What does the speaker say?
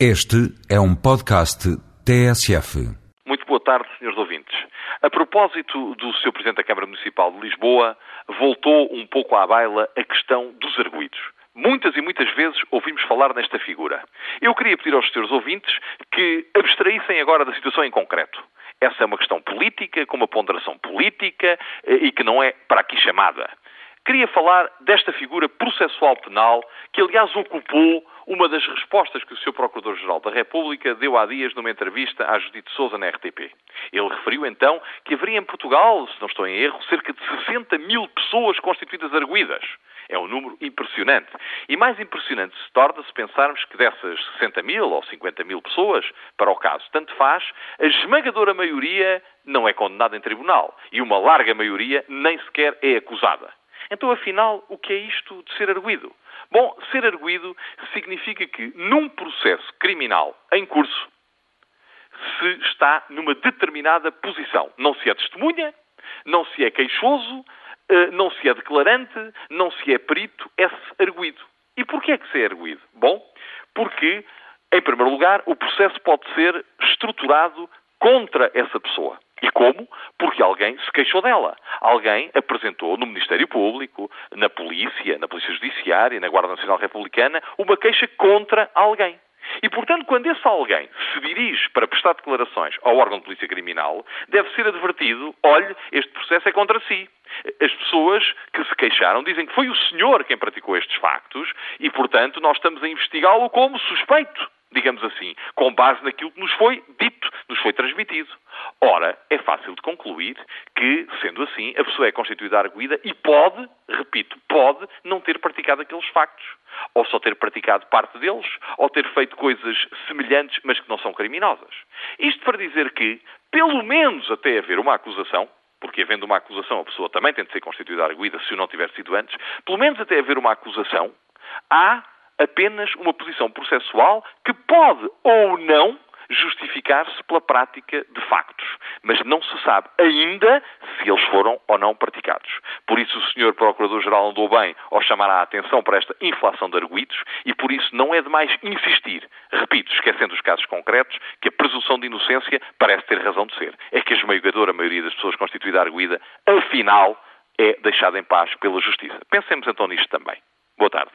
Este é um podcast TSF. Muito boa tarde, senhores ouvintes. A propósito do Sr. Presidente da Câmara Municipal de Lisboa, voltou um pouco à baila a questão dos arguídos. Muitas e muitas vezes ouvimos falar nesta figura. Eu queria pedir aos senhores ouvintes que abstraíssem agora da situação em concreto. Essa é uma questão política, com uma ponderação política eh, e que não é para aqui chamada. Queria falar desta figura processual penal que, aliás, ocupou uma das respostas que o Sr. Procurador-Geral da República deu há dias numa entrevista à Judite Souza na RTP. Ele referiu então que haveria em Portugal, se não estou em erro, cerca de 60 mil pessoas constituídas arguídas. É um número impressionante. E mais impressionante se torna se pensarmos que dessas 60 mil ou 50 mil pessoas, para o caso tanto faz, a esmagadora maioria não é condenada em tribunal e uma larga maioria nem sequer é acusada. Então, afinal, o que é isto de ser arguído? Bom, ser arguído significa que, num processo criminal em curso, se está numa determinada posição. Não se é testemunha, não se é queixoso, eh, não se é declarante, não se é perito, é-se arguído. E porquê é que se é arguído? Bom, porque, em primeiro lugar, o processo pode ser estruturado contra essa pessoa. E como? Porque alguém se queixou dela. Alguém apresentou no Ministério Público, na Polícia, na Polícia Judiciária, na Guarda Nacional Republicana, uma queixa contra alguém. E, portanto, quando esse alguém se dirige para prestar declarações ao órgão de polícia criminal, deve ser advertido: olhe, este processo é contra si. As pessoas que se queixaram dizem que foi o senhor quem praticou estes factos e, portanto, nós estamos a investigá-lo como suspeito digamos assim, com base naquilo que nos foi dito, nos foi transmitido. Ora, é fácil de concluir que, sendo assim, a pessoa é constituída arguída e pode, repito, pode não ter praticado aqueles factos. Ou só ter praticado parte deles, ou ter feito coisas semelhantes, mas que não são criminosas. Isto para dizer que, pelo menos até haver uma acusação, porque havendo uma acusação a pessoa também tem de ser constituída arguída se o não tiver sido antes, pelo menos até haver uma acusação, há apenas uma posição processual que pode ou não justificar-se pela prática de factos, mas não se sabe ainda se eles foram ou não praticados. Por isso o Sr. Procurador-Geral andou bem ao chamar a atenção para esta inflação de arguídos e por isso não é demais insistir, repito, esquecendo os casos concretos, que a presunção de inocência parece ter razão de ser. É que a esmagadora maioria das pessoas constituída arguída, afinal, é deixada em paz pela Justiça. Pensemos então nisto também. Boa tarde.